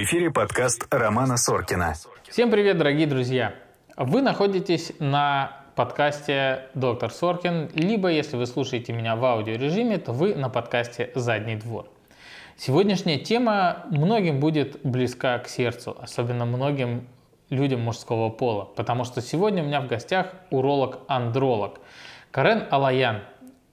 Эфире подкаст Романа Соркина. Всем привет, дорогие друзья! Вы находитесь на подкасте «Доктор Соркин», либо, если вы слушаете меня в аудиорежиме, то вы на подкасте «Задний двор». Сегодняшняя тема многим будет близка к сердцу, особенно многим людям мужского пола, потому что сегодня у меня в гостях уролог-андролог Карен Алаян,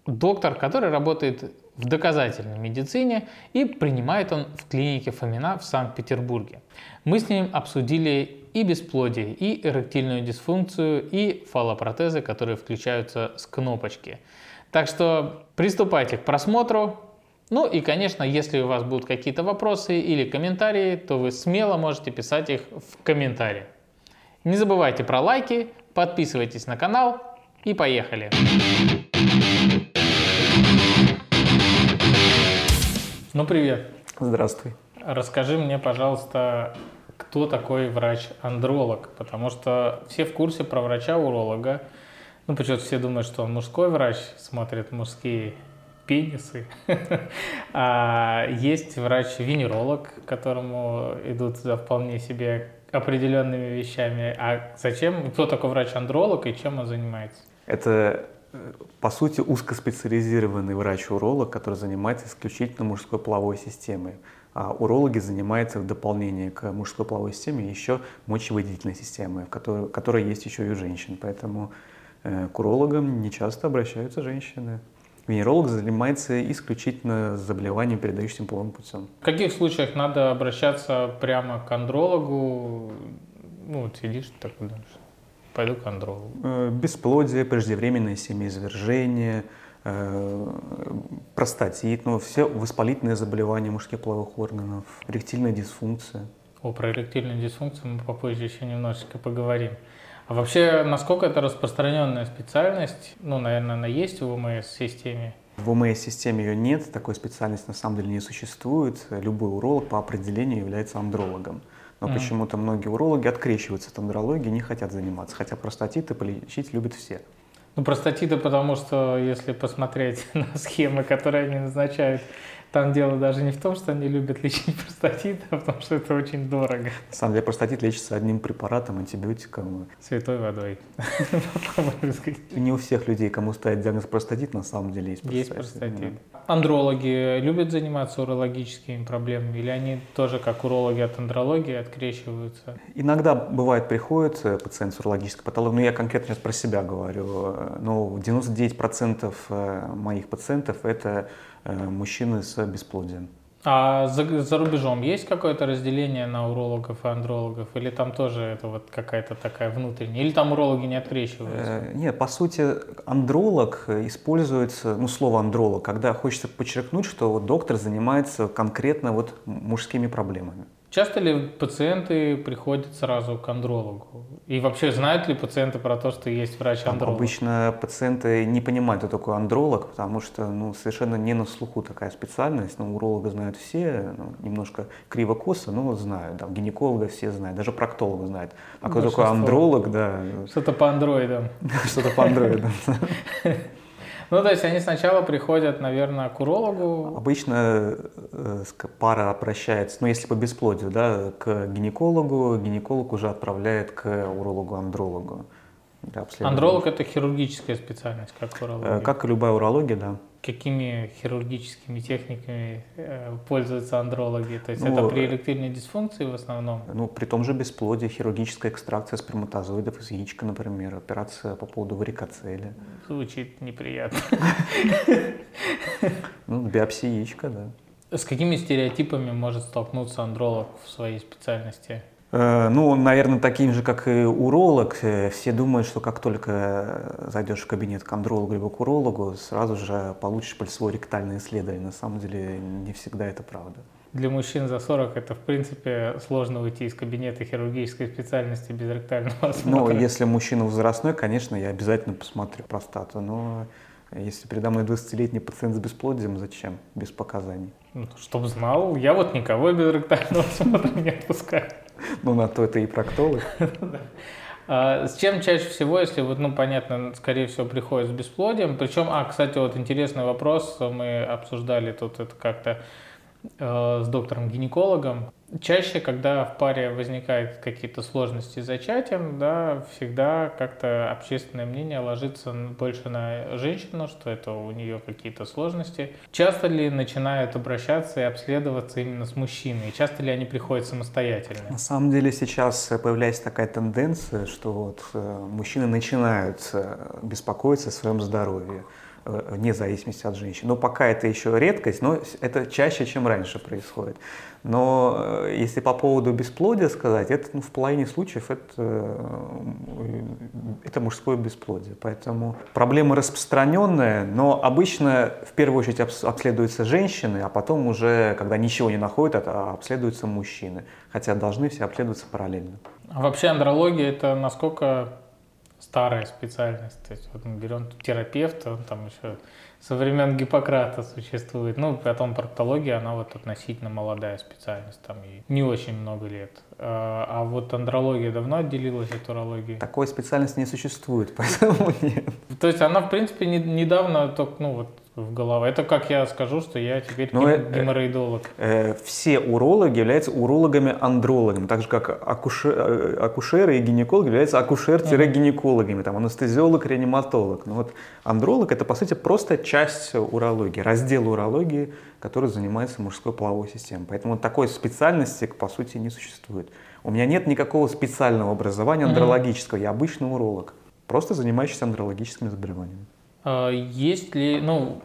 доктор, который работает в доказательной медицине и принимает он в клинике Фомина в Санкт-Петербурге. Мы с ним обсудили и бесплодие, и эректильную дисфункцию, и фалопротезы, которые включаются с кнопочки. Так что приступайте к просмотру. Ну и, конечно, если у вас будут какие-то вопросы или комментарии, то вы смело можете писать их в комментариях. Не забывайте про лайки, подписывайтесь на канал и поехали! Ну, привет. Здравствуй. Расскажи мне, пожалуйста, кто такой врач-андролог? Потому что все в курсе про врача-уролога. Ну, почему-то все думают, что он мужской врач, смотрит мужские пенисы. а есть врач-венеролог, которому идут за вполне себе определенными вещами. А зачем, кто такой врач-андролог и чем он занимается? Это по сути, узкоспециализированный врач-уролог, который занимается исключительно мужской половой системой. А урологи занимаются в дополнение к мужской половой системе еще мочевыделительной системой, в которой, которая есть еще и у женщин. Поэтому э, к урологам не часто обращаются женщины. Венеролог занимается исключительно заболеванием, передающимся половым путем. В каких случаях надо обращаться прямо к андрологу? Ну, вот сидишь так дальше. Пойду к андрологу. Э, бесплодие, преждевременное семяизвержение, э, простатит, ну, все воспалительные заболевания мужских половых органов, эректильная дисфункция. О, про эректильную дисфункцию мы попозже еще немножечко поговорим. А вообще, насколько это распространенная специальность? Ну, наверное, она есть в ВМС-системе. В ВМС-системе ее нет, такой специальности на самом деле не существует. Любой уролог по определению является андрологом. Но mm. почему-то многие урологи открещиваются от андрологии, не хотят заниматься, хотя простатиты полечить любят все. Ну, простатиты, потому что если посмотреть на схемы, которые они назначают там дело даже не в том, что они любят лечить простатит, а в том, что это очень дорого. На самом деле простатит лечится одним препаратом, антибиотиком. Святой водой. Не у всех людей, кому ставят диагноз простатит, на самом деле есть простатит. Есть простатит. Андрологи любят заниматься урологическими проблемами или они тоже, как урологи от андрологии, открещиваются? Иногда бывает приходит э, пациент с урологической патологией, но я конкретно сейчас про себя говорю, э, но 99% э, моих пациентов это мужчины с бесплодием. А за, за рубежом есть какое-то разделение на урологов и андрологов? Или там тоже это вот какая-то такая внутренняя? Или там урологи не открещиваются? Э, нет, по сути, андролог используется, ну, слово андролог, когда хочется подчеркнуть, что вот доктор занимается конкретно вот мужскими проблемами. Часто ли пациенты приходят сразу к андрологу? И вообще знают ли пациенты про то, что есть врач-андролог? Обычно пациенты не понимают, кто такой андролог, потому что ну, совершенно не на слуху такая специальность. Ну, уролога знают все, ну, немножко криво-косо, но знают. Да, гинеколога все знают, даже проктолога знают. А кто такой андролог, да. Что-то по андроидам. Что-то по андроидам. Ну, то есть они сначала приходят, наверное, к урологу. Обычно э, пара обращается, ну, если по бесплодию, да, к гинекологу, гинеколог уже отправляет к урологу-андрологу. Андролог – это хирургическая специальность, как урология? Э, как и любая урология, да какими хирургическими техниками э, пользуются андрологи? То есть ну, это при эректильной дисфункции в основном? Ну, при том же бесплодии, хирургическая экстракция сперматозоидов из яичка, например, операция по поводу варикоцели. Звучит неприятно. Ну, биопсия яичка, да. С какими стереотипами может столкнуться андролог в своей специальности? Э, ну, наверное, таким же, как и уролог. Э, все думают, что как только зайдешь в кабинет к андрологу либо к урологу, сразу же получишь пальцевое ректальное исследование. На самом деле не всегда это правда. Для мужчин за 40 это, в принципе, сложно уйти из кабинета хирургической специальности без ректального ну, осмотра. Ну, если мужчина возрастной, конечно, я обязательно посмотрю простату, но если передо мной 20-летний пациент с бесплодием, зачем? Без показаний. Ну, чтобы знал, я вот никого без ректального осмотра не отпускаю. Ну, на то это и проктолог. А с чем чаще всего, если вот, ну, понятно, скорее всего, приходит с бесплодием? Причем, а, кстати, вот интересный вопрос, мы обсуждали тут это как-то. Э, с доктором-гинекологом. Чаще, когда в паре возникают какие-то сложности с зачатием, да, всегда как-то общественное мнение ложится больше на женщину, что это у нее какие-то сложности. Часто ли начинают обращаться и обследоваться именно с мужчиной? Часто ли они приходят самостоятельно? На самом деле сейчас появляется такая тенденция, что вот э, мужчины начинают э, беспокоиться о своем здоровье. Э, вне зависимости от женщин. Но пока это еще редкость, но это чаще, чем раньше происходит. Но э, если по поводу бесплодия сказать, это ну, в половине случаев это, э, это мужское бесплодие. Поэтому проблема распространенная, но обычно в первую очередь обследуются женщины, а потом уже, когда ничего не находят, а обследуются мужчины. Хотя должны все обследоваться параллельно. А вообще андрология это насколько старая специальность. То есть вот мы берем терапевта, он там еще со времен Гиппократа существует. Ну, потом проктология, она вот относительно молодая специальность, там ей не очень много лет. А, а вот андрология давно отделилась от урологии? Такой специальности не существует, поэтому нет. То есть она, в принципе, не, недавно только, ну вот, в голову. Это как я скажу, что я теперь Но, гем, э, геморроидолог. Э, э, все урологи являются урологами-андрологами, так же как акушер, э, акушеры и гинекологи являются акушер-гинекологами, там анестезиолог, реаниматолог. Но вот андролог это по сути просто часть урологии, раздел урологии, который занимается мужской половой системой. Поэтому такой специальности по сути не существует. У меня нет никакого специального образования андрологического, я обычный уролог, просто занимающийся андрологическими заболеваниями. А, есть ли, ну,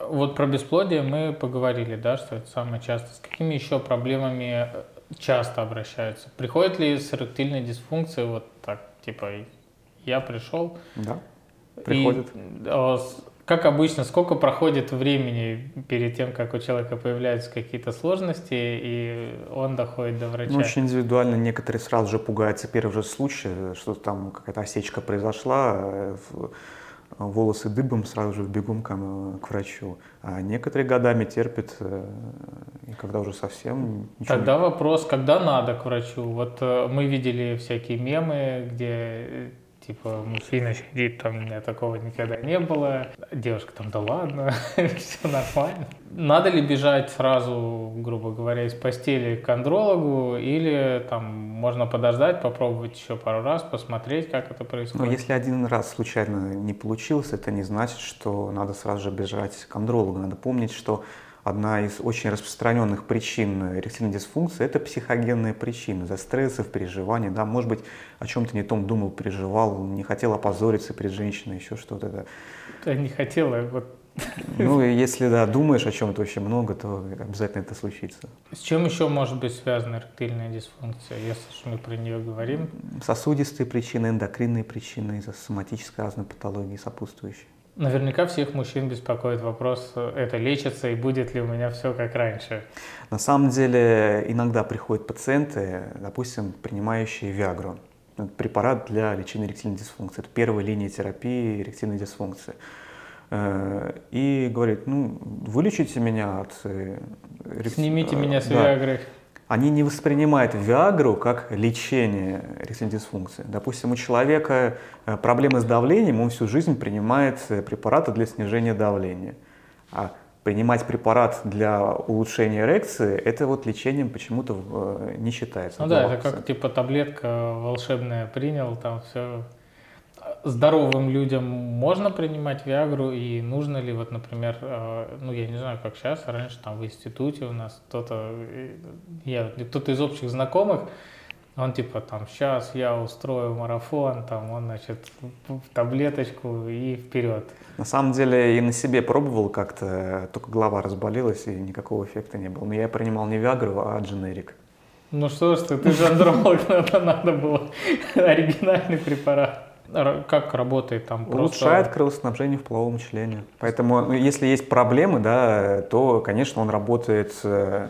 вот про бесплодие мы поговорили, да, что это самое часто. С какими еще проблемами э, часто обращаются? Приходит ли с эректильной дисфункцией вот так, типа, я пришел? Да, приходит. И, а, как обычно, сколько проходит времени перед тем, как у человека появляются какие-то сложности, и он доходит до врача? Ну, очень индивидуально. Некоторые сразу же пугаются первый же случай, что там какая-то осечка произошла, э, волосы дыбом, сразу же бегом к, к врачу. А некоторые годами терпят, э, и когда уже совсем ничего Тогда вопрос, когда надо к врачу? Вот э, мы видели всякие мемы, где э, типа мужчина сидит, там у меня такого никогда не было, девушка там, да ладно, все нормально. Надо ли бежать сразу, грубо говоря, из постели к андрологу или там можно подождать, попробовать еще пару раз, посмотреть, как это происходит? Ну, если один раз случайно не получилось, это не значит, что надо сразу же бежать к андрологу. Надо помнить, что одна из очень распространенных причин эректильной дисфункции – это психогенные причины, за стрессов, переживаний, да, может быть, о чем-то не том думал, переживал, не хотел опозориться перед женщиной, еще что-то. Да, не хотела, вот ну, если да, думаешь о чем-то очень много, то обязательно это случится. С чем еще может быть связана эректильная дисфункция, если мы про нее говорим? Сосудистые причины, эндокринные причины, из-за соматической разной патологии сопутствующие. Наверняка всех мужчин беспокоит вопрос, это лечится и будет ли у меня все как раньше. На самом деле иногда приходят пациенты, допустим, принимающие Виагру, препарат для лечения эректильной дисфункции. Это первая линия терапии эректильной дисфункции. Э, и говорит, ну, вылечите меня от... Э, Снимите меня с да. Виагры они не воспринимают Виагру как лечение эректильной дисфункции. Допустим, у человека э, проблемы с давлением, он всю жизнь принимает э, препараты для снижения давления. А принимать препарат для улучшения эрекции, это вот лечением почему-то э, не считается. Ну да, это как типа таблетка волшебная принял, там все здоровым людям можно принимать Виагру и нужно ли, вот, например, э, ну, я не знаю, как сейчас, раньше там в институте у нас кто-то, э, я, кто-то из общих знакомых, он типа там, сейчас я устрою марафон, там он, значит, таблеточку и вперед. На самом деле и на себе пробовал как-то, только голова разболелась и никакого эффекта не было. Но я принимал не Виагру, а дженерик. Ну что ж ты, ты же андролог, надо было оригинальный препарат как работает там? Улучшает просто... кровоснабжение в половом члене. Поэтому, ну, если есть проблемы, да, то, конечно, он работает э,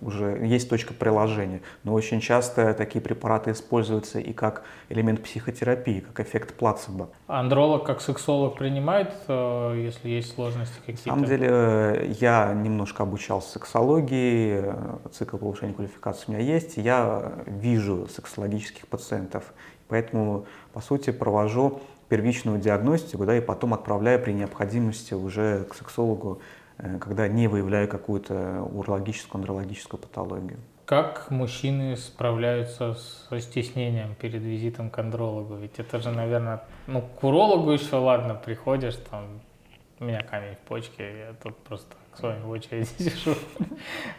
уже, есть точка приложения. Но очень часто такие препараты используются и как элемент психотерапии, как эффект плацебо. Андролог как сексолог принимает, э, если есть сложности какие-то? На самом деле, э, я немножко обучался сексологии, цикл повышения квалификации у меня есть. Я вижу сексологических пациентов. Поэтому, по сути, провожу первичную диагностику, да, и потом отправляю при необходимости уже к сексологу э, когда не выявляю какую-то урологическую, андрологическую патологию. Как мужчины справляются со стеснением перед визитом к андрологу? Ведь это же, наверное, ну, к урологу еще ладно, приходишь, там, у меня камень в почке, я тут просто с вами в очереди сижу.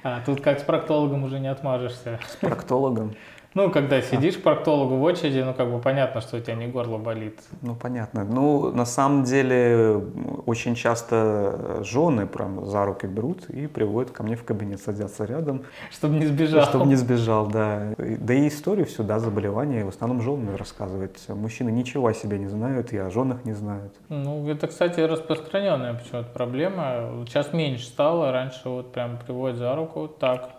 А тут как с проктологом уже не отмажешься. С проктологом? Ну, когда сидишь к проктологу в очереди, ну, как бы понятно, что у тебя не горло болит. Ну, понятно. Ну, на самом деле, очень часто жены прям за руки берут и приводят ко мне в кабинет, садятся рядом. Чтобы не сбежал. Чтобы не сбежал, да. Да и историю всю, да, заболевания в основном жены рассказывают. Мужчины ничего о себе не знают и о женах не знают. Ну, это, кстати, распространенная почему-то проблема. Сейчас меньше стало, раньше вот прям приводят за руку, так,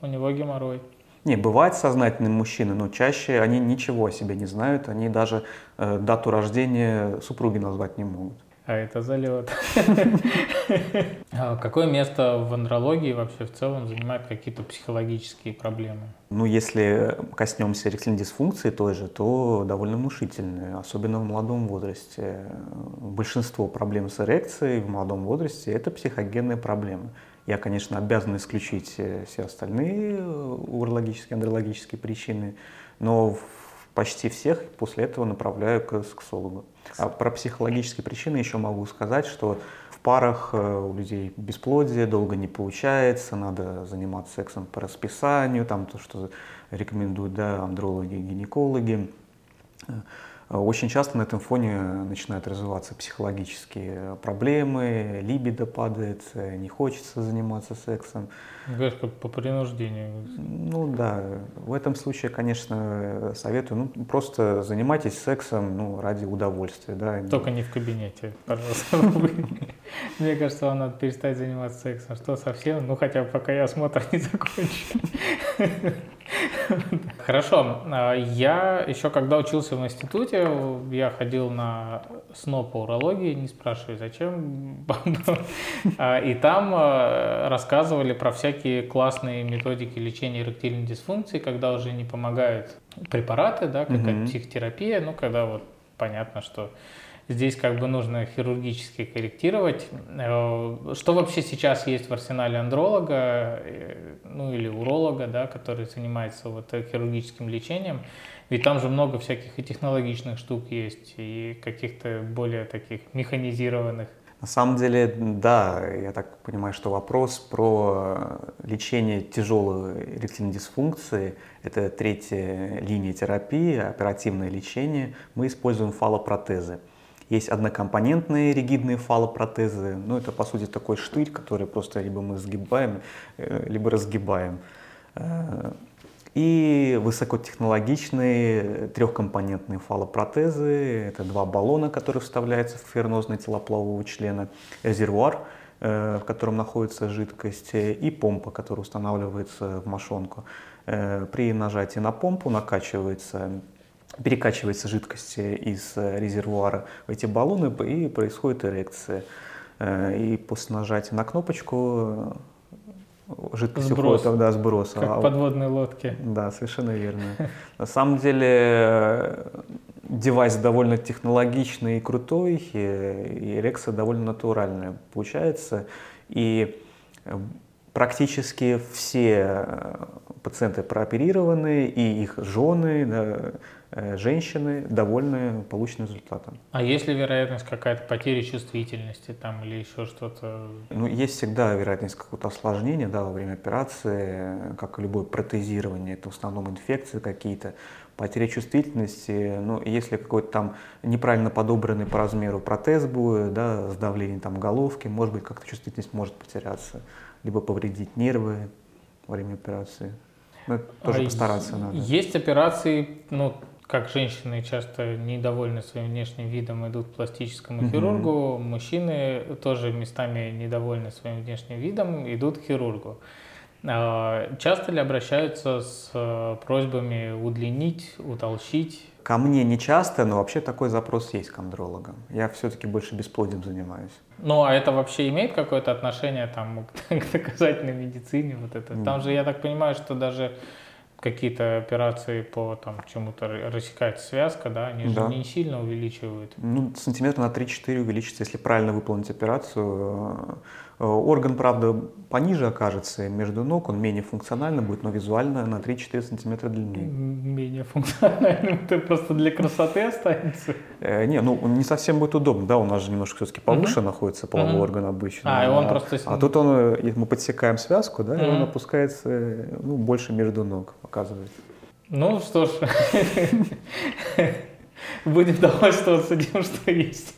у него геморрой. Не, бывают сознательные мужчины, но чаще они ничего о себе не знают, они даже э, дату рождения супруги назвать не могут. А это залет. А какое место в андрологии вообще в целом занимают какие-то психологические проблемы? Ну, если коснемся эректильной дисфункции той же, то довольно внушительные, особенно в молодом возрасте. Большинство проблем с эрекцией в молодом возрасте – это психогенные проблемы. Я, конечно, обязан исключить э, все остальные э, урологические, андрологические причины, но почти всех после этого направляю к сексологу. А про психологические причины еще могу сказать, что в парах э, у людей бесплодие долго не получается, надо заниматься сексом по расписанию, там то, что рекомендуют да, андрологи и гинекологи. Очень часто на этом фоне начинают развиваться психологические проблемы, либидо падает, не хочется заниматься сексом. Говоришь, как по принуждению. Ну да, в этом случае, конечно, советую, ну просто занимайтесь сексом ну, ради удовольствия. Да. Только не в кабинете, пожалуйста. Мне кажется, вам надо перестать заниматься сексом. Что совсем? Ну хотя бы пока я осмотр не закончу. Хорошо. А, я еще когда учился в институте, я ходил на СНО по урологии, не спрашивай зачем. А, и там а, рассказывали про всякие классные методики лечения эректильной дисфункции, когда уже не помогают препараты, да, какая-то психотерапия, ну, когда вот понятно, что здесь как бы нужно хирургически корректировать. Э, что вообще сейчас есть в арсенале андролога, э, ну или уролога, да, который занимается вот хирургическим лечением? Ведь там же много всяких и технологичных штук есть, и каких-то более таких механизированных. На самом деле, да, я так понимаю, что вопрос про лечение тяжелой эректильной дисфункции – это третья линия терапии, оперативное лечение. Мы используем фалопротезы. Есть однокомпонентные ригидные фалопротезы. Ну, это, по сути, такой штырь, который просто либо мы сгибаем, э, либо разгибаем. Э, и высокотехнологичные трехкомпонентные фалопротезы. Это два баллона, которые вставляются в фернозное тело полового члена, резервуар, э, в котором находится жидкость, и помпа, которая устанавливается в мошонку. При нажатии на помпу накачивается перекачивается жидкость из э, резервуара в эти баллоны и происходит эрекция. Э, и после нажатия на кнопочку э, жидкость сброс. уходит, да, сброс. Как а, подводные лодки. Да, совершенно верно. На самом деле девайс довольно технологичный и крутой, и эрекция довольно натуральная получается. И практически все пациенты прооперированы, и их жены, да, Э, женщины довольны полученным результатом. А есть ли вероятность какая-то потери чувствительности там или еще что-то? Ну, есть всегда вероятность какого-то осложнения да, во время операции, как и любое протезирование, это в основном инфекции какие-то, потеря чувствительности, ну, если какой-то там неправильно подобранный по размеру протез будет, да, с давлением там головки, может быть, как-то чувствительность может потеряться, либо повредить нервы во время операции. Ну, тоже а постараться надо. Есть операции, ну, как женщины часто недовольны своим внешним видом, идут к пластическому угу. хирургу, мужчины тоже местами недовольны своим внешним видом, идут к хирургу. А, часто ли обращаются с э, просьбами удлинить, утолщить? Ко мне не часто, но вообще такой запрос есть к андрологам. Я все-таки больше бесплодием занимаюсь. Ну, а это вообще имеет какое-то отношение там, к доказательной медицине? Вот это? Там же, я так понимаю, что даже какие-то операции по там чему-то рассекать связка, да, они да. же не сильно увеличивают. Ну, сантиметра на 3-4 увеличится, если правильно выполнить операцию. Э, орган, правда, пониже окажется между ног, он менее функциональный будет, но визуально на 3-4 сантиметра длиннее. Менее функциональным, это просто для красоты останется? Э, не, ну не совсем будет удобно, да, у нас же немножко все-таки повыше угу. находится половой угу. орган обычно. А, и он а, просто... А тут он, э, мы подсекаем связку, да, угу. и он опускается ну, больше между ног, оказывается. Ну что ж, будем довольствоваться тем, что есть.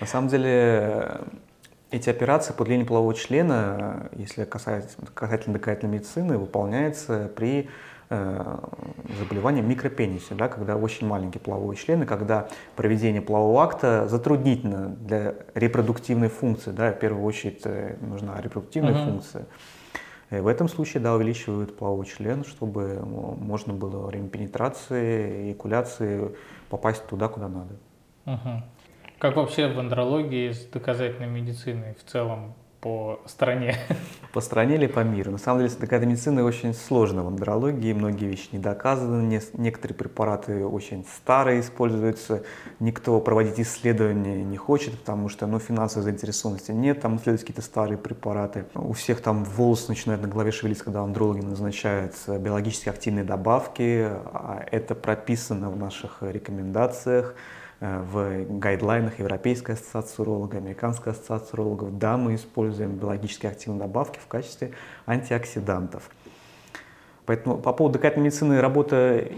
На самом деле, эти операции по удлинению полового члена, если касается, касательно дыхательной медицины, выполняются при э, заболевании микропенисе, да, когда очень маленький половой член, и когда проведение полового акта затруднительно для репродуктивной функции. Да, в первую очередь э, нужна репродуктивная uh-huh. функция. И в этом случае да, увеличивают половой член, чтобы можно было во время пенетрации, экуляции попасть туда, куда надо. Uh-huh. Как вообще в андрологии с доказательной медициной в целом по стране? По стране или по миру? На самом деле, доказательная медицина очень сложна в андрологии, многие вещи не доказаны, некоторые препараты очень старые используются, никто проводить исследования не хочет, потому что ну, финансовой заинтересованности нет, там исследуют какие-то старые препараты. У всех там волосы начинают на голове шевелиться, когда андрологи назначают биологически активные добавки, а это прописано в наших рекомендациях. Э, в гайдлайнах Европейской ассоциации урологов, Американской ассоциации урологов, да, мы используем биологически активные добавки в качестве антиоксидантов. Поэтому по поводу дыхательной медицины работа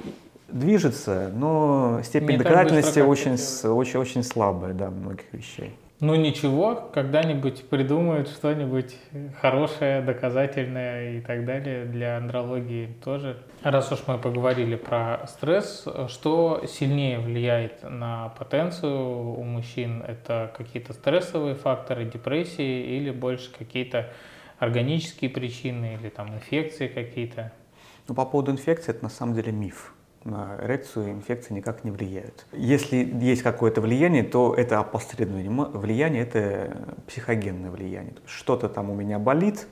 движется, но степень Не доказательности очень, очень, очень слабая, да, многих вещей. Ну ничего, когда-нибудь придумают что-нибудь хорошее, доказательное и так далее для андрологии тоже. Раз уж мы поговорили про стресс, что сильнее влияет на потенцию у мужчин? Это какие-то стрессовые факторы, депрессии или больше какие-то органические причины или там инфекции какие-то? Ну, по поводу инфекции это на самом деле миф на эрекцию инфекции никак не влияют. Если есть какое-то влияние, то это опосредованное влияние, это психогенное влияние. Что-то там у меня болит,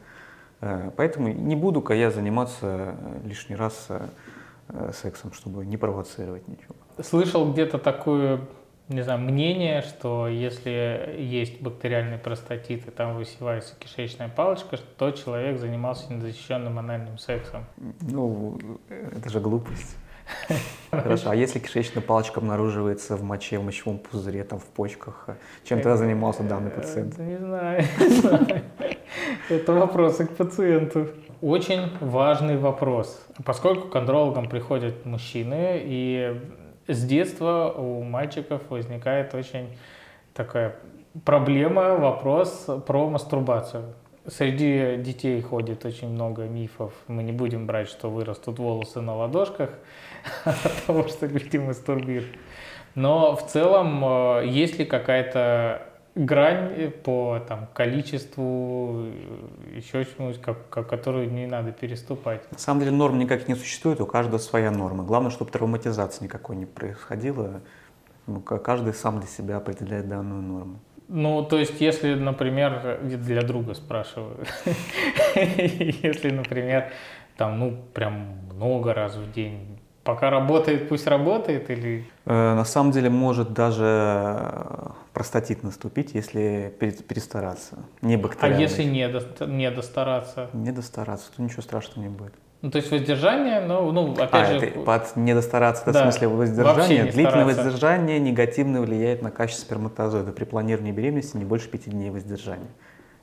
э, поэтому не буду-ка я заниматься лишний раз э, сексом, чтобы не провоцировать ничего. Слышал где-то такое, не знаю, мнение, что если есть бактериальный простатит и там высевается кишечная палочка, то человек занимался незащищенным анальным сексом. Ну, это же глупость. Хорошо, а если кишечная палочка обнаруживается в моче, в мочевом пузыре, там в почках, а чем тогда занимался данный пациент? Не знаю, не знаю. Это вопросы к пациенту. Очень важный вопрос. Поскольку к андрологам приходят мужчины, и с детства у мальчиков возникает очень такая проблема, вопрос про мастурбацию. Среди детей ходит очень много мифов. Мы не будем брать, что вырастут волосы на ладошках от того, что люди мастурбируют. Но в целом, э, есть ли какая-то грань по там, количеству, еще чему-нибудь, как, которую не надо переступать? На самом деле норм никак не существует, у каждого своя норма. Главное, чтобы травматизации никакой не происходило. Ну, каждый сам для себя определяет данную норму. Ну, то есть, если, например, для друга спрашиваю, если, например, там, ну, прям много раз в день, пока работает, пусть работает или... Э, на самом деле может даже простатит наступить, если перестараться, не А бактериальный. если не, до, не достараться? Не достараться, то ничего страшного не будет. Ну, то есть воздержание, ну, ну опять а, же... Это под недостараться, да, в смысле воздержание. Не Длительное стараться. воздержание негативно влияет на качество сперматозоида. При планировании беременности не больше пяти дней воздержания.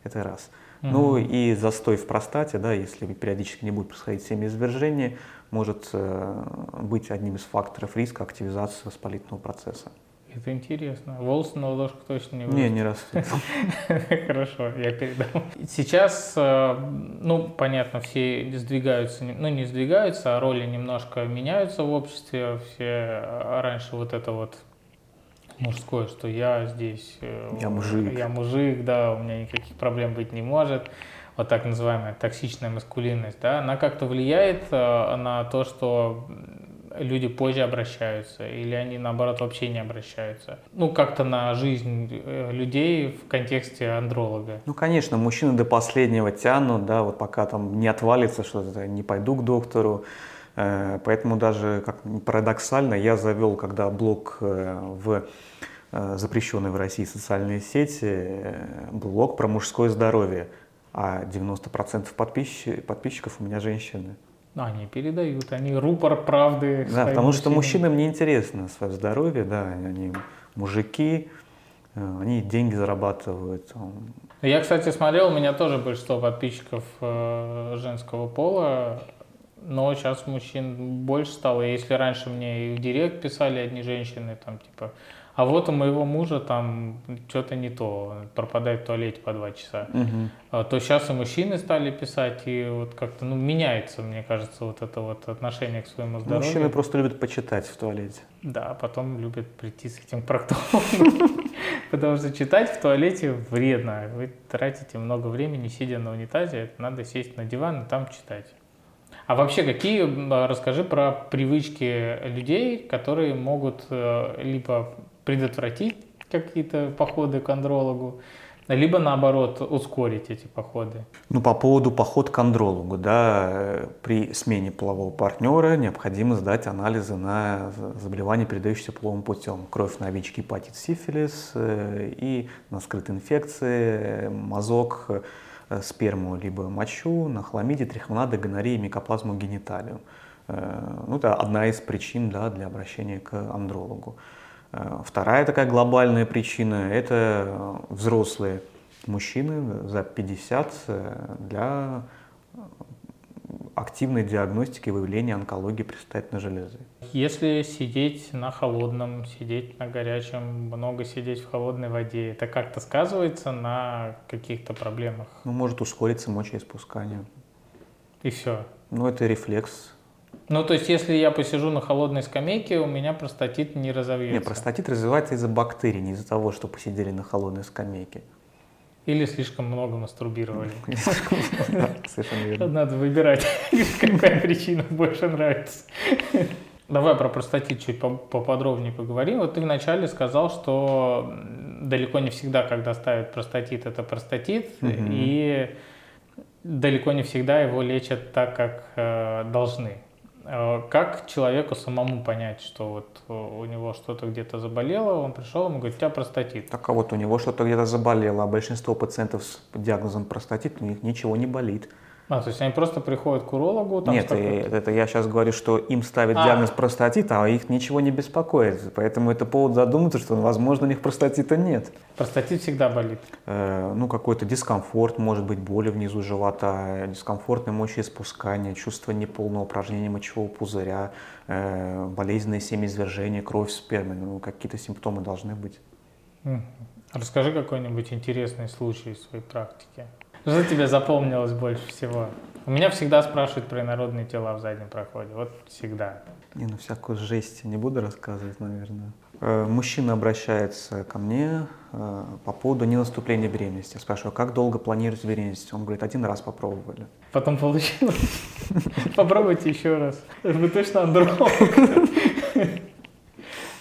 Это раз. Угу. Ну и застой в простате, да, если периодически не будет происходить семяизвержение, может э, быть одним из факторов риска активизации воспалительного процесса. Это интересно. Волосы на ладошку точно не вырастут? Не, не растут. Хорошо, я передам. Сейчас, э, ну, понятно, все сдвигаются, ну, не сдвигаются, а роли немножко меняются в обществе. Все э, раньше вот это вот мужское, что я здесь... Э, я мужик. Я мужик, да, у меня никаких проблем быть не может. Вот так называемая токсичная маскулинность, да, она как-то влияет на то, что люди позже обращаются, или они, наоборот, вообще не обращаются. Ну, как-то на жизнь э, людей в контексте андролога. Ну, конечно, мужчины до последнего тянут, да, вот пока там не отвалится что-то, не пойду к доктору. Э, поэтому даже, как парадоксально, я завел, когда блог э, в запрещенной в России социальной сети блог про мужское здоровье, а 90% подписчиков, подписчиков у меня женщины. Они передают, они рупор правды. Да, потому что мужчинам не интересно свое здоровье, да, они мужики, они деньги зарабатывают. Я, кстати, смотрел, у меня тоже большинство подписчиков женского пола, но сейчас мужчин больше стало. Если раньше мне и в директ писали одни женщины, там типа, а вот у моего мужа там что-то не то, пропадает в туалете по два часа, угу. то сейчас и мужчины стали писать, и вот как-то ну, меняется, мне кажется, вот это вот отношение к своему здоровью. Мужчины просто любят почитать в туалете. Да, а потом любят прийти с этим проктологом, потому что читать в туалете вредно. Вы тратите много времени, сидя на унитазе, надо сесть на диван и там читать. А вообще, какие, расскажи про привычки людей, которые могут э, либо предотвратить какие-то походы к андрологу, либо наоборот ускорить эти походы. Ну, по поводу поход к андрологу, да, при смене полового партнера необходимо сдать анализы на заболевания, передающиеся половым путем. Кровь на ВИЧ, гепатит, сифилис э, и на скрытые инфекции, мазок, Э, сперму либо мочу на хламиде, трихомонады, гонореи, микоплазму, гениталию. Э, ну, это одна из причин да, для обращения к андрологу. Э, вторая такая глобальная причина – это взрослые мужчины за 50 для активной диагностики и выявления онкологии предстательной железы. Если сидеть на холодном, сидеть на горячем, много сидеть в холодной воде, это как-то сказывается на каких-то проблемах? Ну, может ускориться мочеиспускание. И все? Ну, это рефлекс. Ну, то есть, если я посижу на холодной скамейке, у меня простатит не разовьется? Нет, простатит развивается из-за бактерий, не из-за того, что посидели на холодной скамейке. Или слишком много мастурбировали. Надо выбирать, какая причина больше нравится. Давай про простатит чуть поподробнее поговорим. Вот ты вначале сказал, что далеко не всегда, когда ставят простатит, это простатит, и далеко не всегда его лечат так, как э, должны. Э, как человеку самому понять, что вот у него что-то где-то заболело, он пришел, ему говорит, у тебя простатит. Так а вот у него что-то где-то заболело, а большинство пациентов с диагнозом простатит, у них ничего не болит. А, то есть они просто приходят к урологу? Там Нет, это, это я сейчас говорю, что им ставят а. диагноз простатита, а их ничего не беспокоит. Поэтому это повод задуматься, что, возможно, у них простатита нет. Простатит всегда болит? Э, ну, какой-то дискомфорт, может быть, боли внизу живота, дискомфортное мочеиспускание, чувство неполного упражнения мочевого пузыря, э, болезненное семяизвержение, кровь в сперме. Ну, какие-то симптомы должны быть. Расскажи какой-нибудь интересный случай из своей практики. Что тебе запомнилось больше всего? У меня всегда спрашивают про инородные тела в заднем проходе. Вот всегда. Не, ну всякую жесть не буду рассказывать, наверное. Э, мужчина обращается ко мне э, по поводу ненаступления беременности. Я спрашиваю, как долго планируете беременность? Он говорит, один раз попробовали. Потом получилось? Попробуйте еще раз. Вы точно андролог.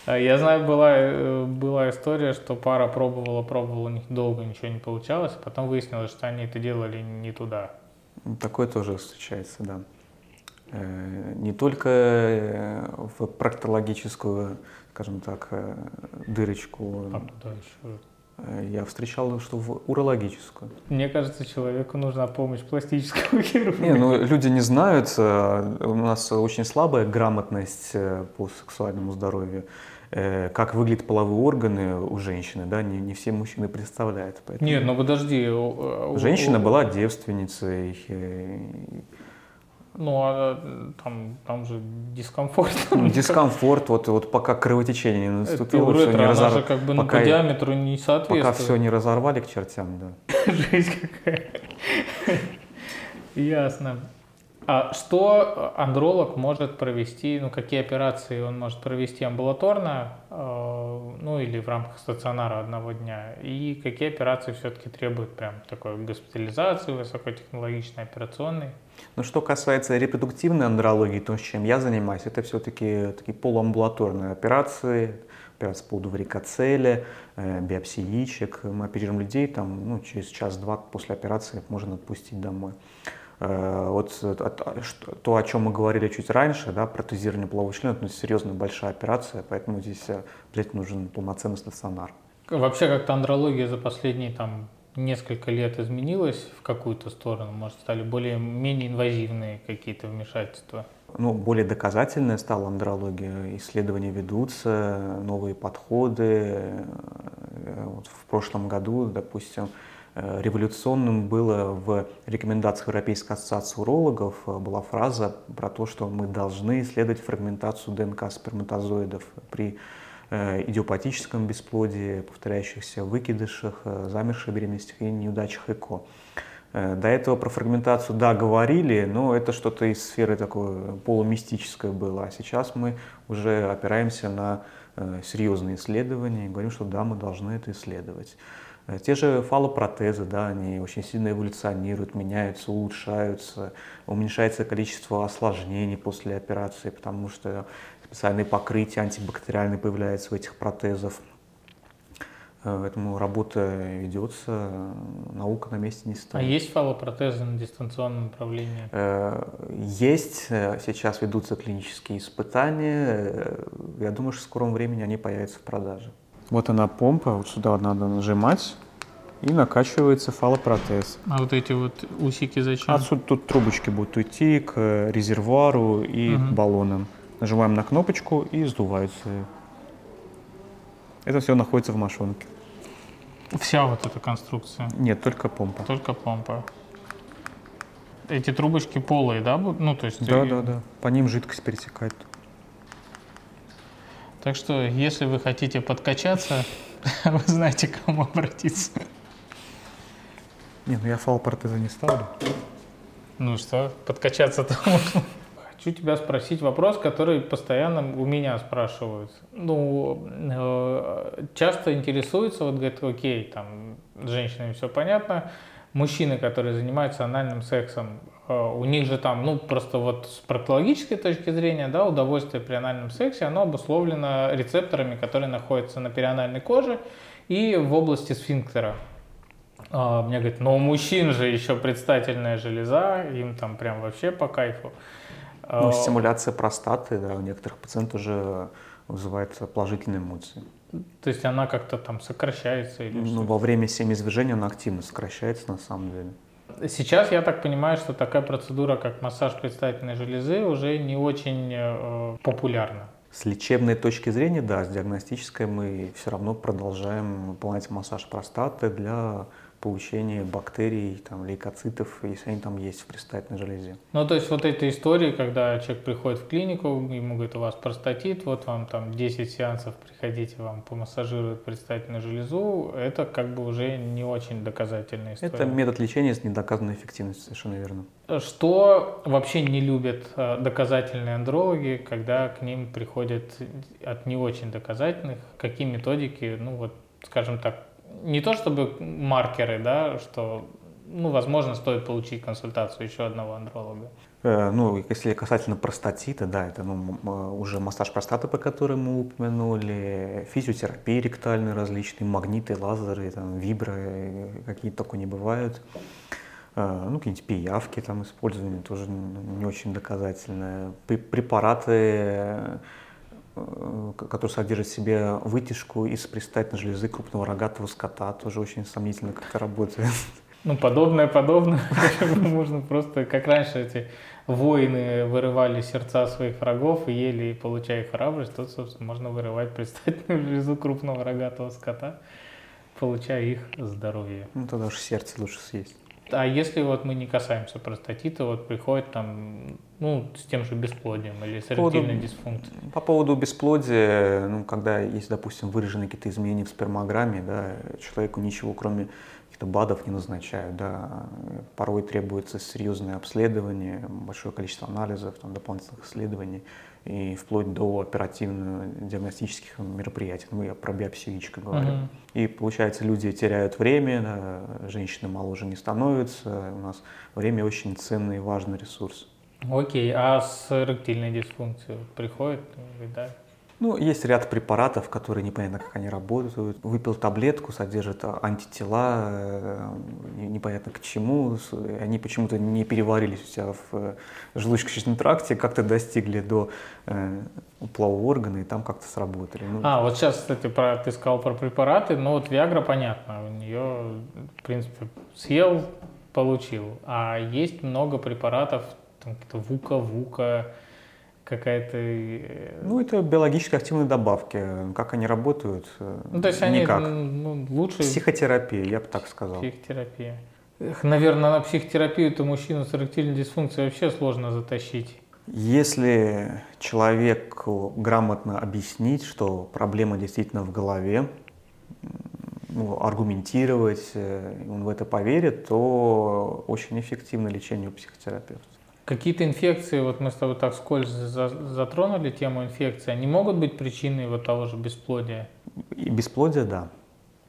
А я знаю, была, э, была история, что пара пробовала, пробовала, у них долго ничего не получалось, а потом выяснилось, что они это делали не туда. Такое тоже встречается, да. Э, не только э, в проктологическую, скажем так, дырочку. А куда еще? Я встречал, что в урологическую. Мне кажется, человеку нужна помощь пластического хирурга. Не, ну люди не знают, у нас очень слабая грамотность по сексуальному здоровью. Э, как выглядят половые органы у женщины, да, не, не все мужчины представляют. Поэтому... Нет, ну подожди. Женщина была девственницей. Э, ну, а там, там же дискомфорт. Ну, дискомфорт, вот, вот пока кровотечение не наступило, Это все не разор... же как бы пока, по диаметру не соответствует. Пока все не разорвали к чертям, да. Жизнь какая. Ясно. А что андролог может провести, ну какие операции он может провести амбулаторно, э, ну или в рамках стационара одного дня, и какие операции все-таки требуют прям такой госпитализации, высокотехнологичной операционной? Ну что касается репродуктивной андрологии, то, чем я занимаюсь, это все-таки такие полуамбулаторные операции, операции по поводу варикоцеля, э, биопсии яичек. Мы оперируем людей, там, ну, через час-два после операции можно отпустить домой. Э, вот то, о чем мы говорили чуть раньше, да, протезирование полового члена, это серьезная большая операция, поэтому здесь обязательно нужен полноценный стационар. Вообще как-то андрология за последние там несколько лет изменилась в какую-то сторону? Может, стали более менее инвазивные какие-то вмешательства? Ну, более доказательная стала андрология. Исследования ведутся, новые подходы. Э, вот в прошлом году, допустим, э, революционным было в рекомендациях Европейской ассоциации урологов э, была фраза про то, что мы должны исследовать фрагментацию ДНК сперматозоидов при Э, идиопатическом бесплодии, повторяющихся выкидышах, э, замерших беременностях и неудачах ЭКО. До этого про фрагментацию, да, говорили, но это что-то из сферы такой полумистическое было. А сейчас мы уже опираемся на серьезные исследования и говорим, что да, мы должны это исследовать. Те же фалопротезы, да, они очень сильно эволюционируют, меняются, улучшаются, уменьшается количество осложнений после операции, потому что специальные покрытия антибактериальные появляются у этих протезов. Э, поэтому работа ведется, наука на месте не стоит. А есть фалопротезы на дистанционном направлении? Э, есть, э, сейчас ведутся клинические испытания. Я думаю, что в скором времени они появятся в продаже. Вот она помпа, вот сюда надо нажимать, и накачивается фалопротез. А вот эти вот усики зачем? Отсюда тут трубочки будут идти к резервуару и угу. к баллонам. Нажимаем на кнопочку и сдувается. Это все находится в мошонке. Вся вот эта конструкция? Нет, только помпа. Только помпа. Эти трубочки полые, да? Ну, то есть... Да, и... да, да. По ним жидкость перетекает. Так что, если вы хотите подкачаться, вы знаете, к кому обратиться. Не, ну я фал протеза не ставлю. Ну что, подкачаться-то можно. Хочу тебя спросить вопрос, который постоянно у меня спрашивают. Ну, э, часто интересуются, вот говорят, окей, там, с женщинами все понятно, мужчины, которые занимаются анальным сексом, у них же там, ну, просто вот с проктологической точки зрения, да, удовольствие при анальном сексе, оно обусловлено рецепторами, которые находятся на перианальной коже и в области сфинктера. А, мне говорят, но у мужчин же еще предстательная железа, им там прям вообще по кайфу. Ну, а, стимуляция простаты, да, у некоторых пациентов уже вызывает положительные эмоции. То есть она как-то там сокращается или Ну, во время семяизвержения она активно сокращается на самом деле. Сейчас я так понимаю, что такая процедура, как массаж предстательной железы, уже не очень э, популярна. С лечебной точки зрения, да, с диагностической мы все равно продолжаем выполнять массаж простаты для получения бактерий, там, лейкоцитов, если они там есть в предстательной железе. Ну, то есть вот эта история, когда человек приходит в клинику, ему говорят, у вас простатит, вот вам там 10 сеансов, приходите, вам помассажируют предстательную железу, это как бы уже не очень доказательная история. Это метод лечения с недоказанной эффективностью, совершенно верно. Что вообще не любят э, доказательные андрологи, когда к ним приходят от не очень доказательных, какие методики, ну вот, скажем так, не то чтобы маркеры, да, что, ну, возможно, стоит получить консультацию еще одного андролога. Э, ну, если касательно простатита, да, это ну, уже массаж простаты, по которому мы упомянули, физиотерапия ректальные различные, магниты, лазеры, там, вибры, какие только не бывают. Э, ну, какие-нибудь пиявки там использование тоже не очень доказательное. Препараты Э, который содержит в себе вытяжку из предстательной железы крупного рогатого скота. Тоже очень сомнительно, как это работает. Ну, подобное, подобное. Можно просто, как раньше эти воины вырывали сердца своих врагов и ели, получая храбрость, тут, собственно, можно вырывать предстательную железу крупного рогатого скота, получая их здоровье. Ну, тогда уж сердце лучше съесть. А если вот мы не касаемся простатита, вот приходит там, ну, с тем же бесплодием или с эректильной дисфункцией? По поводу бесплодия, ну, когда есть, допустим, выраженные какие-то изменения в спермограмме, да, человеку ничего, кроме каких-то БАДов не назначают, да, порой требуется серьезное обследование, большое количество анализов, там, дополнительных исследований и вплоть до оперативно-диагностических мероприятий. Ну, я про биопсихичку говорю. Uh-huh. И получается, люди теряют время, да, женщины моложе не становятся. У нас время очень ценный и важный ресурс. Окей, а с эректильной дисфункцией приходит, да? Ну, есть ряд препаратов, которые непонятно, как они работают. Выпил таблетку, содержит антитела, э, непонятно к чему. Они почему-то не переварились у тебя в э, желудочно-кишечном тракте, как-то достигли до э, полового органа и там как-то сработали. Ну, а, вот сейчас, кстати, про, ты сказал про препараты, но вот Виагра, понятно, у нее, в принципе, съел, получил. А есть много препаратов, там какие-то ВУКа, ВУКа, какая-то... Э, ну, это биологически активные добавки. Как они работают? Э, ну, то есть Никак. они ну, лучше... Психотерапия, я бы так сказал. Психотерапия. Наверное, на психотерапию-то мужчину с эректильной дисфункцией вообще сложно затащить. Если человеку грамотно объяснить, что проблема действительно в голове, ну, аргументировать, э, он в это поверит, то очень эффективно лечение у психотерапевта. Какие-то инфекции, вот мы с тобой так скользь затронули тему инфекции, они могут быть причиной вот того же бесплодия? И бесплодие, да.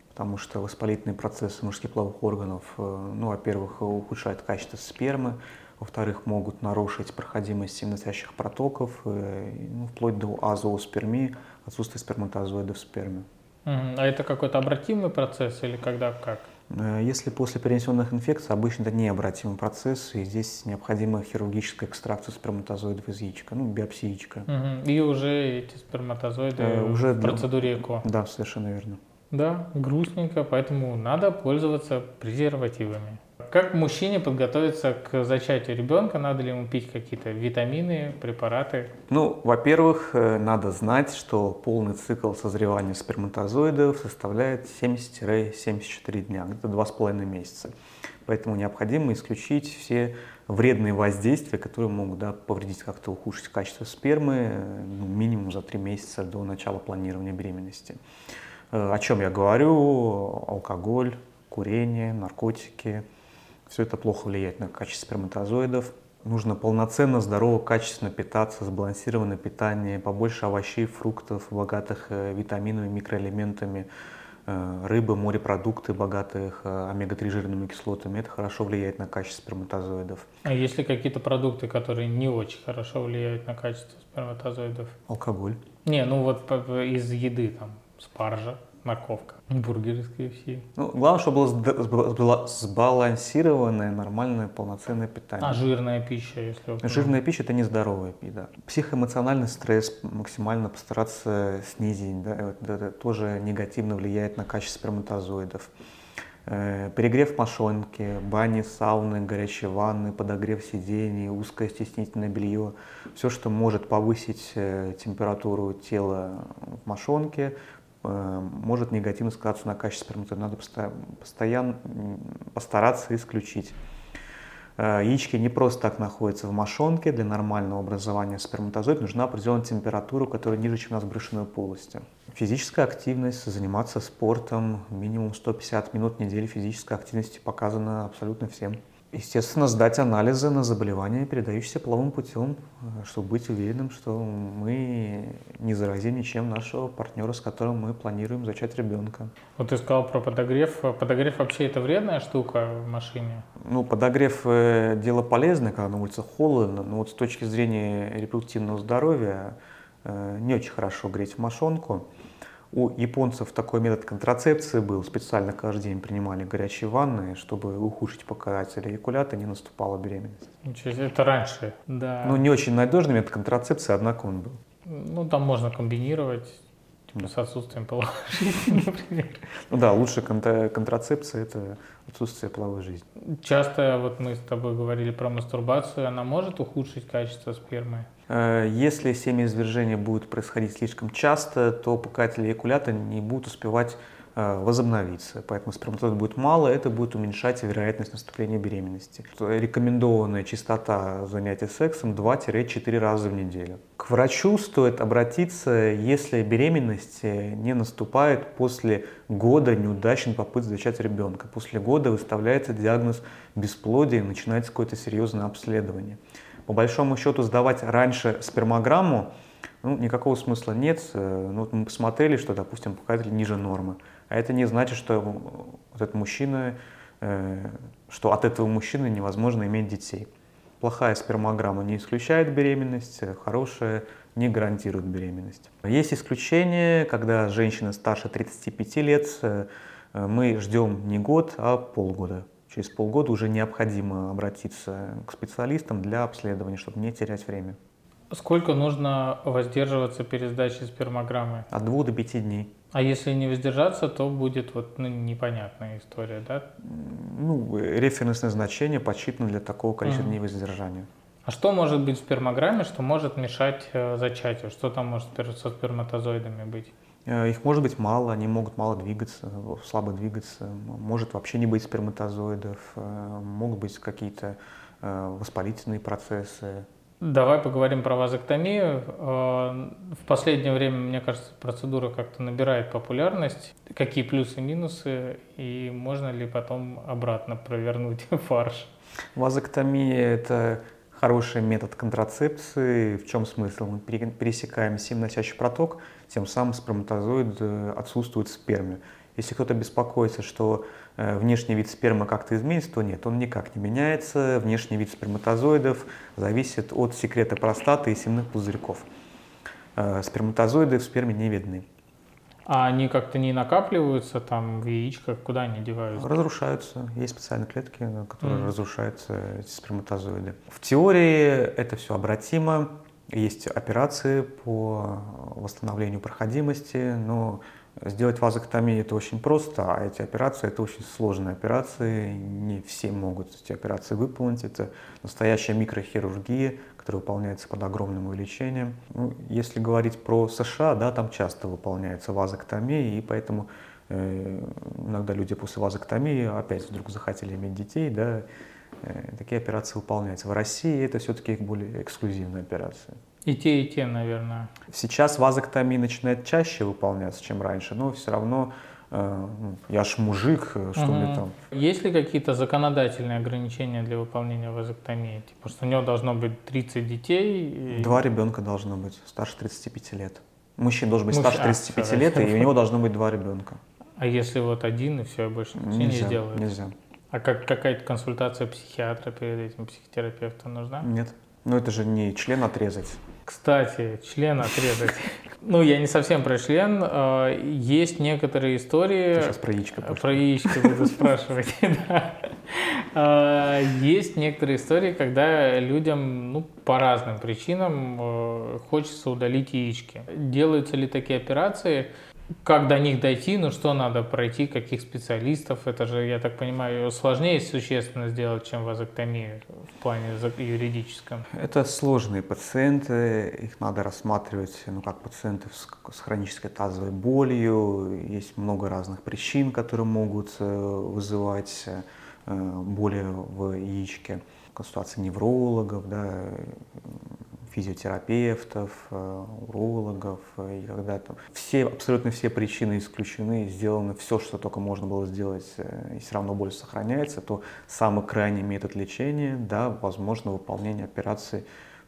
Потому что воспалительные процессы мужских половых органов, э, ну, во-первых, ухудшают качество спермы, во-вторых, могут нарушить проходимость семенотящих протоков, э, ну, вплоть до азооспермии, отсутствия сперматозоидов в сперме. А это какой-то обратимый процесс или когда как? Э, если после перенесенных инфекций, обычно это необратимый процесс, и здесь необходима хирургическая экстракция сперматозоидов из яичка, ну, биопсия яичка. Угу. И уже эти сперматозоиды э, уже в процедуре ЭКО. Да, совершенно верно. Да, грустненько, поэтому надо пользоваться презервативами. Как мужчине подготовиться к зачатию ребенка? Надо ли ему пить какие-то витамины, препараты? Ну, во-первых, э, надо знать, что полный цикл созревания сперматозоидов составляет 70-74 дня, где-то 2,5 месяца. Поэтому необходимо исключить все вредные воздействия, которые могут да, повредить как-то ухудшить качество спермы ну, минимум за 3 месяца до начала планирования беременности. Э, о чем я говорю? Алкоголь, курение, наркотики – все это плохо влияет на качество сперматозоидов. Нужно полноценно, здорово, качественно питаться, сбалансированное питание, побольше овощей, фруктов, богатых э, витаминами, микроэлементами, э, рыбы, морепродукты, богатых э, омега-3 жирными кислотами. Это хорошо влияет на качество сперматозоидов. А есть ли какие-то продукты, которые не очень хорошо влияют на качество сперматозоидов? Алкоголь. Не, ну вот из еды там спаржа, морковка, бургеры с KFC. Ну, главное, чтобы было сбалансированное, нормальное, полноценное питание. А жирная пища, если... Жирная пища – это нездоровая еда. Психоэмоциональный стресс максимально постараться снизить, да, это тоже негативно влияет на качество сперматозоидов. Э, перегрев мошонки, бани, сауны, горячие ванны, подогрев сидений, узкое стеснительное белье, все, что может повысить э, температуру тела в мошонке, может негативно сказаться на качестве сперматозоида. Надо постоянно постараться исключить. Э, яички не просто так находятся в мошонке. Для нормального образования сперматозоида нужна определенная температура, которая ниже, чем у нас в брюшной полости. Физическая активность, заниматься спортом, минимум 150 минут в неделю физической активности показана абсолютно всем. Естественно, сдать анализы на заболевания, передающиеся половым путем, э, чтобы быть уверенным, что мы не заразим ничем нашего партнера, с которым мы планируем зачать ребенка. Вот ты сказал про подогрев. Подогрев вообще это вредная штука в машине? Ну, подогрев э, дело полезное, когда на улице холодно, но вот с точки зрения репродуктивного здоровья э, не очень хорошо греть мошонку. У японцев такой метод контрацепции был, специально каждый день принимали горячие ванны, чтобы ухудшить показатели эякулята, не наступала беременность. Это раньше, да. Ну, не очень надежный метод контрацепции, однако он был. Ну, там можно комбинировать типа, с отсутствием половой жизни, например. Ну да, лучшая контрацепция – это отсутствие половой жизни. Часто, вот мы с тобой говорили про мастурбацию, она может ухудшить качество спермы? Э, если семяизвержение будет происходить слишком часто, то показатели эякулята не будут успевать возобновиться. Поэтому сперматозоид будет мало, это будет уменьшать вероятность наступления беременности. Рекомендованная частота занятий сексом 2-4 раза в неделю. К врачу стоит обратиться, если беременность не наступает после года неудачной попытки зачать ребенка. После года выставляется диагноз бесплодия и начинается какое-то серьезное обследование по большому счету сдавать раньше спермограмму, ну, никакого смысла нет. Э, ну, вот мы посмотрели, что, допустим, показатели ниже нормы. А это не значит, что вот этот мужчина, э, что от этого мужчины невозможно иметь детей. Плохая спермограмма не исключает беременность, хорошая не гарантирует беременность. Есть исключения, когда женщина старше 35 лет, э, мы ждем не год, а полгода. Через полгода уже необходимо обратиться к специалистам для обследования, чтобы не терять время. Сколько нужно воздерживаться перед сдачей спермограммы? От двух до пяти дней. А если не воздержаться, то будет вот ну, непонятная история, да? Ну, референсное значение подсчитано для такого количества угу. дней воздержания. А что может быть в спермограмме, что может мешать э, зачатию? Что там может со сперматозоидами быть? Э, их может быть мало, они могут мало двигаться, слабо двигаться, может вообще не быть сперматозоидов, э, могут быть какие-то воспалительные процессы, Давай поговорим про вазоктомию. Э, в последнее время, мне кажется, процедура как-то набирает популярность. Какие плюсы и минусы, и можно ли потом обратно провернуть фарш? Вазоктомия – это хороший метод контрацепции. В чем смысл? Мы пересекаем семенносящий проток, тем самым сперматозоид э, отсутствует в сперме. Если кто-то беспокоится, что внешний вид спермы как-то изменится, то нет, он никак не меняется. Внешний вид сперматозоидов зависит от секрета простаты и семенных пузырьков. Э, сперматозоиды в сперме не видны. А они как-то не накапливаются там в яичках, куда они деваются? Разрушаются. Есть специальные клетки, которые mm. разрушаются эти сперматозоиды. В теории это все обратимо. Есть операции по восстановлению проходимости, но Сделать вазоктомию это очень просто, а эти операции это очень сложные операции. Не все могут эти операции выполнить. Это настоящая микрохирургия, которая выполняется под огромным увеличением. Ну, если говорить про США, да, там часто выполняется вазоктомия, и поэтому э, иногда люди после вазоктомии опять вдруг захотели иметь детей, да, э, такие операции выполняются. В России это все-таки более эксклюзивная операция. И те, и те, наверное. Сейчас вазоктомия начинает чаще выполняться, чем раньше, но все равно э, ну, я ж мужик, э, что угу. мне там. Есть ли какие-то законодательные ограничения для выполнения вазоктомии? Типа, что у него должно быть 30 детей? И... Два ребенка должно быть, старше 35 лет. Мужчина должен быть Муж... старше 35 а, лет, и у него должно быть два ребенка. А если вот один, и все, больше ничего нельзя, не сделают? Нельзя. А как, какая-то консультация психиатра перед этим, психотерапевта нужна? Нет. Ну это же не член отрезать. Кстати, член отрезать. Ну, я не совсем про член. А, есть некоторые истории... Ты сейчас про яичко пошли. Про яичко буду спрашивать, а, Есть некоторые истории, когда людям ну, по разным причинам э, хочется удалить яички. Делаются ли такие операции? Как до них дойти, ну что надо пройти, каких специалистов, это же, я так понимаю, сложнее существенно сделать, чем вазоктомия в плане юридическом. Это сложные пациенты, их надо рассматривать ну, как пациентов с, с хронической тазовой болью, есть много разных причин, которые могут э, вызывать э, боли в яичке. Консультации неврологов, да, физиотерапевтов, э, урологов, э, и когда там все, абсолютно все причины исключены, сделано все, что только можно было сделать, э, и все равно боль сохраняется, то самый крайний метод лечения, да, возможно выполнение операции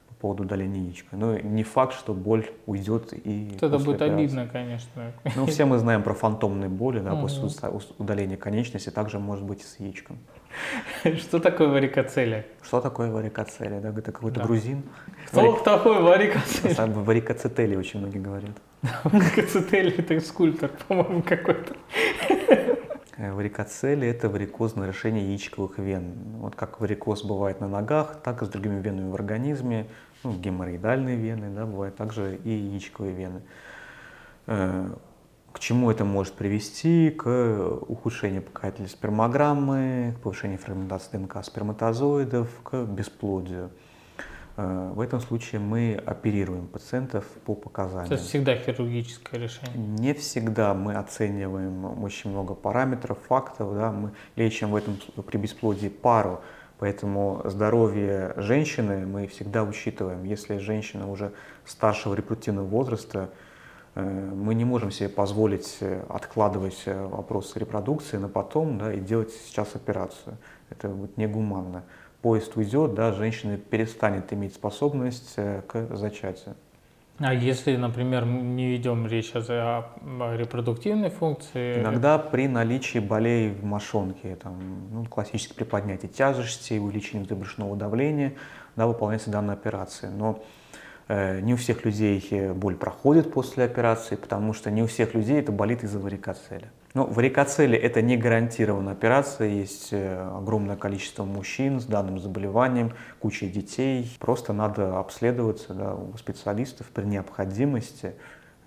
по поводу удаления яичка. Но не факт, что боль уйдет и Это будет операции. обидно, конечно. Ну, все мы знаем про фантомные боли, да, после удаления конечности, также может быть и с яичком. Что такое варикоцелия? Что такое варикоцелия? Да, это какой-то да. грузин. Кто Варик... такой варикоцелия? Варикоцетели очень многие говорят. Варикоцетели это скульптор, по-моему, какой-то. Э, варикоцелия – это варикозное нарушение яичковых вен. Вот как варикоз бывает на ногах, так и с другими венами в организме. Ну, геморроидальные вены, да, бывают также и яичковые вены. Э, к чему это может привести? К ухудшению показателей спермограммы, к повышению фрагментации ДНК сперматозоидов, к бесплодию. Э, в этом случае мы оперируем пациентов по показаниям. То есть всегда хирургическое решение? Не всегда. Мы оцениваем очень много параметров, фактов. Да? Мы лечим в этом при бесплодии пару. Поэтому здоровье женщины мы всегда учитываем. Если женщина уже старшего репродуктивного возраста, Э, мы не можем себе позволить э, откладывать э, вопрос репродукции на потом да, и делать сейчас операцию. Это будет негуманно. Поезд уйдет, да, женщина перестанет иметь способность к зачатию. А если, например, не ведем речь о репродуктивной функции? Иногда при наличии болей в мошонке, там, ну, классически при поднятии тяжести, увеличении брюшного давления, да, выполняется данная операция. Но э, не у всех людей боль проходит после операции, потому что не у всех людей это болит из-за варикоцеля. Но варикоцели это не гарантированная операция, есть э, огромное количество мужчин с данным заболеванием, куча детей. Просто надо обследоваться да, у специалистов при необходимости э,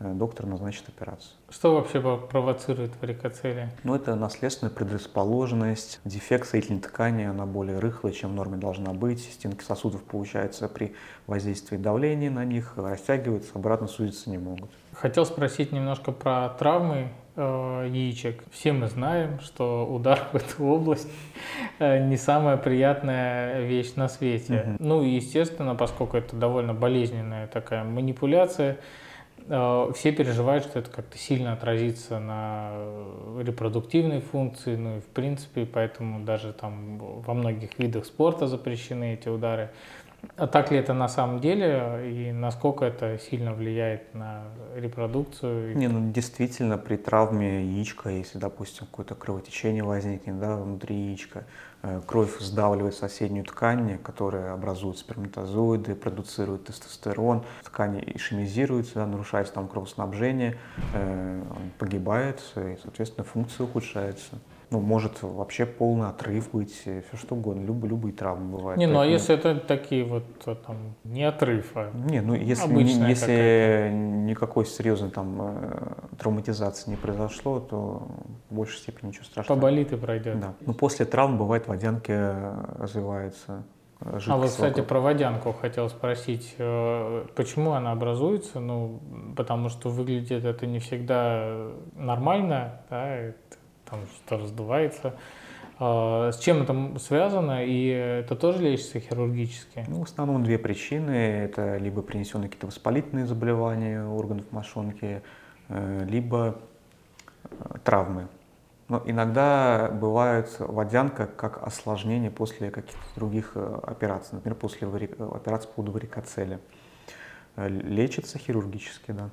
доктор назначит операцию. Что вообще провоцирует варикоцелия? Ну, это наследственная предрасположенность, дефект соединительной ткани, она более рыхлая, чем в норме должна быть. Стенки сосудов, получается, при воздействии давления на них растягиваются, обратно сузиться не могут. Хотел спросить немножко про травмы э, яичек. Все мы знаем, что удар в эту область э, не самая приятная вещь на свете. Mm-hmm. Ну и естественно, поскольку это довольно болезненная такая манипуляция, э, все переживают, что это как-то сильно отразится на репродуктивной функции, ну и в принципе, поэтому даже там во многих видах спорта запрещены эти удары. А так ли это на самом деле и насколько это сильно влияет на репродукцию? Не, ну действительно при травме яичка, если, допустим, какое-то кровотечение возникнет да, внутри яичка, э, кровь сдавливает соседнюю ткань, которая образует сперматозоиды, продуцирует тестостерон, ткань ишемизируется, да, нарушается там кровоснабжение, э, погибает, и, соответственно, функция ухудшается ну, может вообще полный отрыв быть, все что угодно, люб, любые травмы бывают. Не, ну а если это такие вот э, там не отрыв, а Не, ну если, не, если никакой серьезной там э, травматизации не произошло, то в большей степени ничего страшного. Поболит и пройдет. Да. Ну после травм бывает водянки развивается. А вот, кстати, про водянку хотел спросить, э, почему она образуется? Ну, потому что выглядит это не всегда нормально, да, там что-то раздувается. А, с чем это связано и это тоже лечится хирургически? Ну, в основном две причины. Это либо принесенные какие-то воспалительные заболевания органов мошонки, э, либо э, травмы. Но иногда бывает водянка как осложнение после каких-то других э, операций, например, после операции по поводу варикоцеля. Лечится хирургически, да.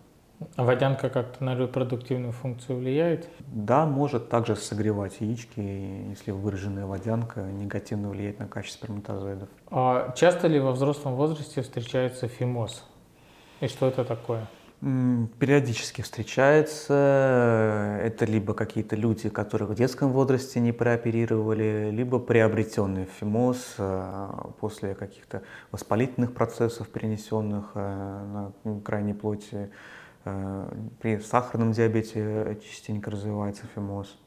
А водянка как-то на репродуктивную функцию влияет? Да, может также согревать яички, если выраженная водянка негативно влияет на качество сперматозоидов. А часто ли во взрослом возрасте встречается фимоз? И что это такое? Периодически встречается. Это либо какие-то люди, которые в детском возрасте не прооперировали, либо приобретенный фимоз э, после каких-то воспалительных процессов, перенесенных э, на крайней плоти при сахарном диабете частенько развивается фимоз.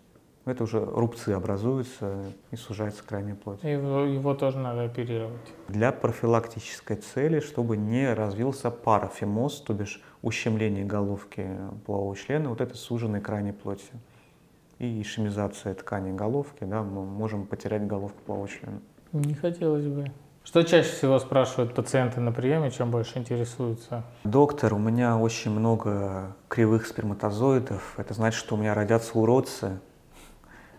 Это уже рубцы образуются и сужается крайняя плоть. Его, его тоже надо оперировать. Для профилактической цели, чтобы не развился парафимоз, то бишь ущемление головки полового члена, вот это суженной крайней плоти. И ишемизация ткани головки, да, мы можем потерять головку полового члена. Не хотелось бы. Что чаще всего спрашивают пациенты на приеме, чем больше интересуются? Доктор, у меня очень много кривых сперматозоидов. Это значит, что у меня родятся уродцы.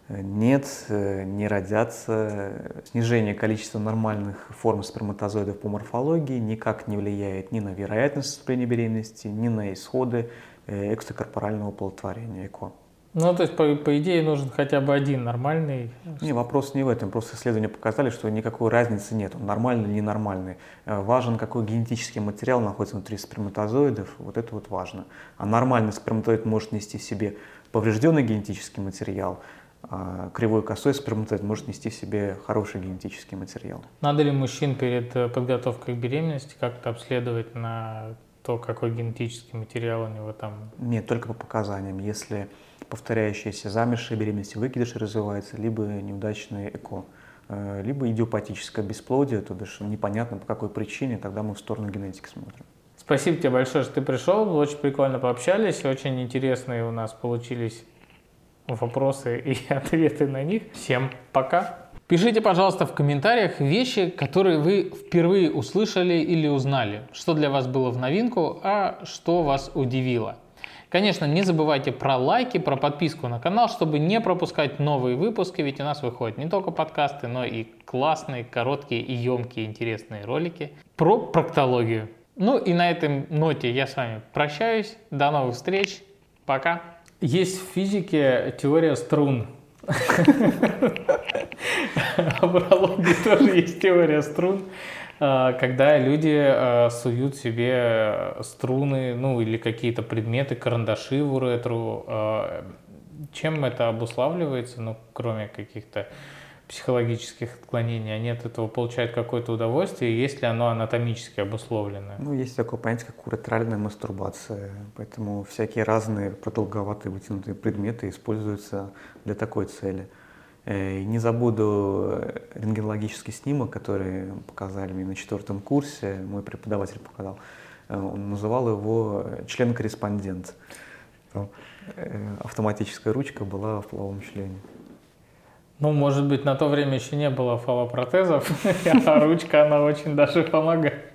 Нет, не родятся. Снижение количества нормальных форм сперматозоидов по морфологии никак не влияет ни на вероятность наступления беременности, ни на исходы э, экстракорпорального оплодотворения ЭКО. Ну, то есть, по, по идее, нужен хотя бы один нормальный. Не, вопрос не в этом. Просто исследования показали, что никакой разницы нет. Он нормальный или ненормальный. Э, важен, какой генетический материал находится внутри сперматозоидов. Вот это вот важно. А нормальный сперматозоид может нести в себе поврежденный генетический материал, а кривой косой сперматозоид может нести в себе хороший генетический материал. Надо ли мужчин перед э, подготовкой к беременности как-то обследовать на то, какой генетический материал у него там? Нет, только по показаниям. Если повторяющиеся замершие беременности, выкидыши развиваются, либо неудачные ЭКО, э, либо идиопатическое бесплодие, то бишь непонятно по какой причине, тогда мы в сторону генетики смотрим. Спасибо тебе большое, что ты пришел, очень прикольно пообщались, очень интересные у нас получились вопросы и ответы на них. Всем пока! Пишите, пожалуйста, в комментариях вещи, которые вы впервые услышали или узнали. Что для вас было в новинку, а что вас удивило. Конечно, не забывайте про лайки, про подписку на канал, чтобы не пропускать новые выпуски, ведь у нас выходят не только подкасты, но и классные, короткие и емкие интересные ролики про проктологию. Ну и на этой ноте я с вами прощаюсь. До новых встреч. Пока. Есть в физике теория струн. В урологии тоже есть теория струн, а, когда люди а, суют себе струны, ну или какие-то предметы, карандаши в уретру. А, чем это обуславливается, ну, кроме каких-то психологических отклонений, они от этого получают какое-то удовольствие, есть ли оно анатомически обусловлено? Ну, есть такое понятие, как уретральная мастурбация, поэтому всякие разные продолговатые вытянутые предметы используются для такой цели. Э, не забуду рентгенологический снимок, который показали мне на четвертом курсе, мой преподаватель показал. Э, он называл его член-корреспондент. Э, автоматическая ручка была в половом члене. Ну, может быть, на то время еще не было фалопротезов, а ручка, она очень даже помогает.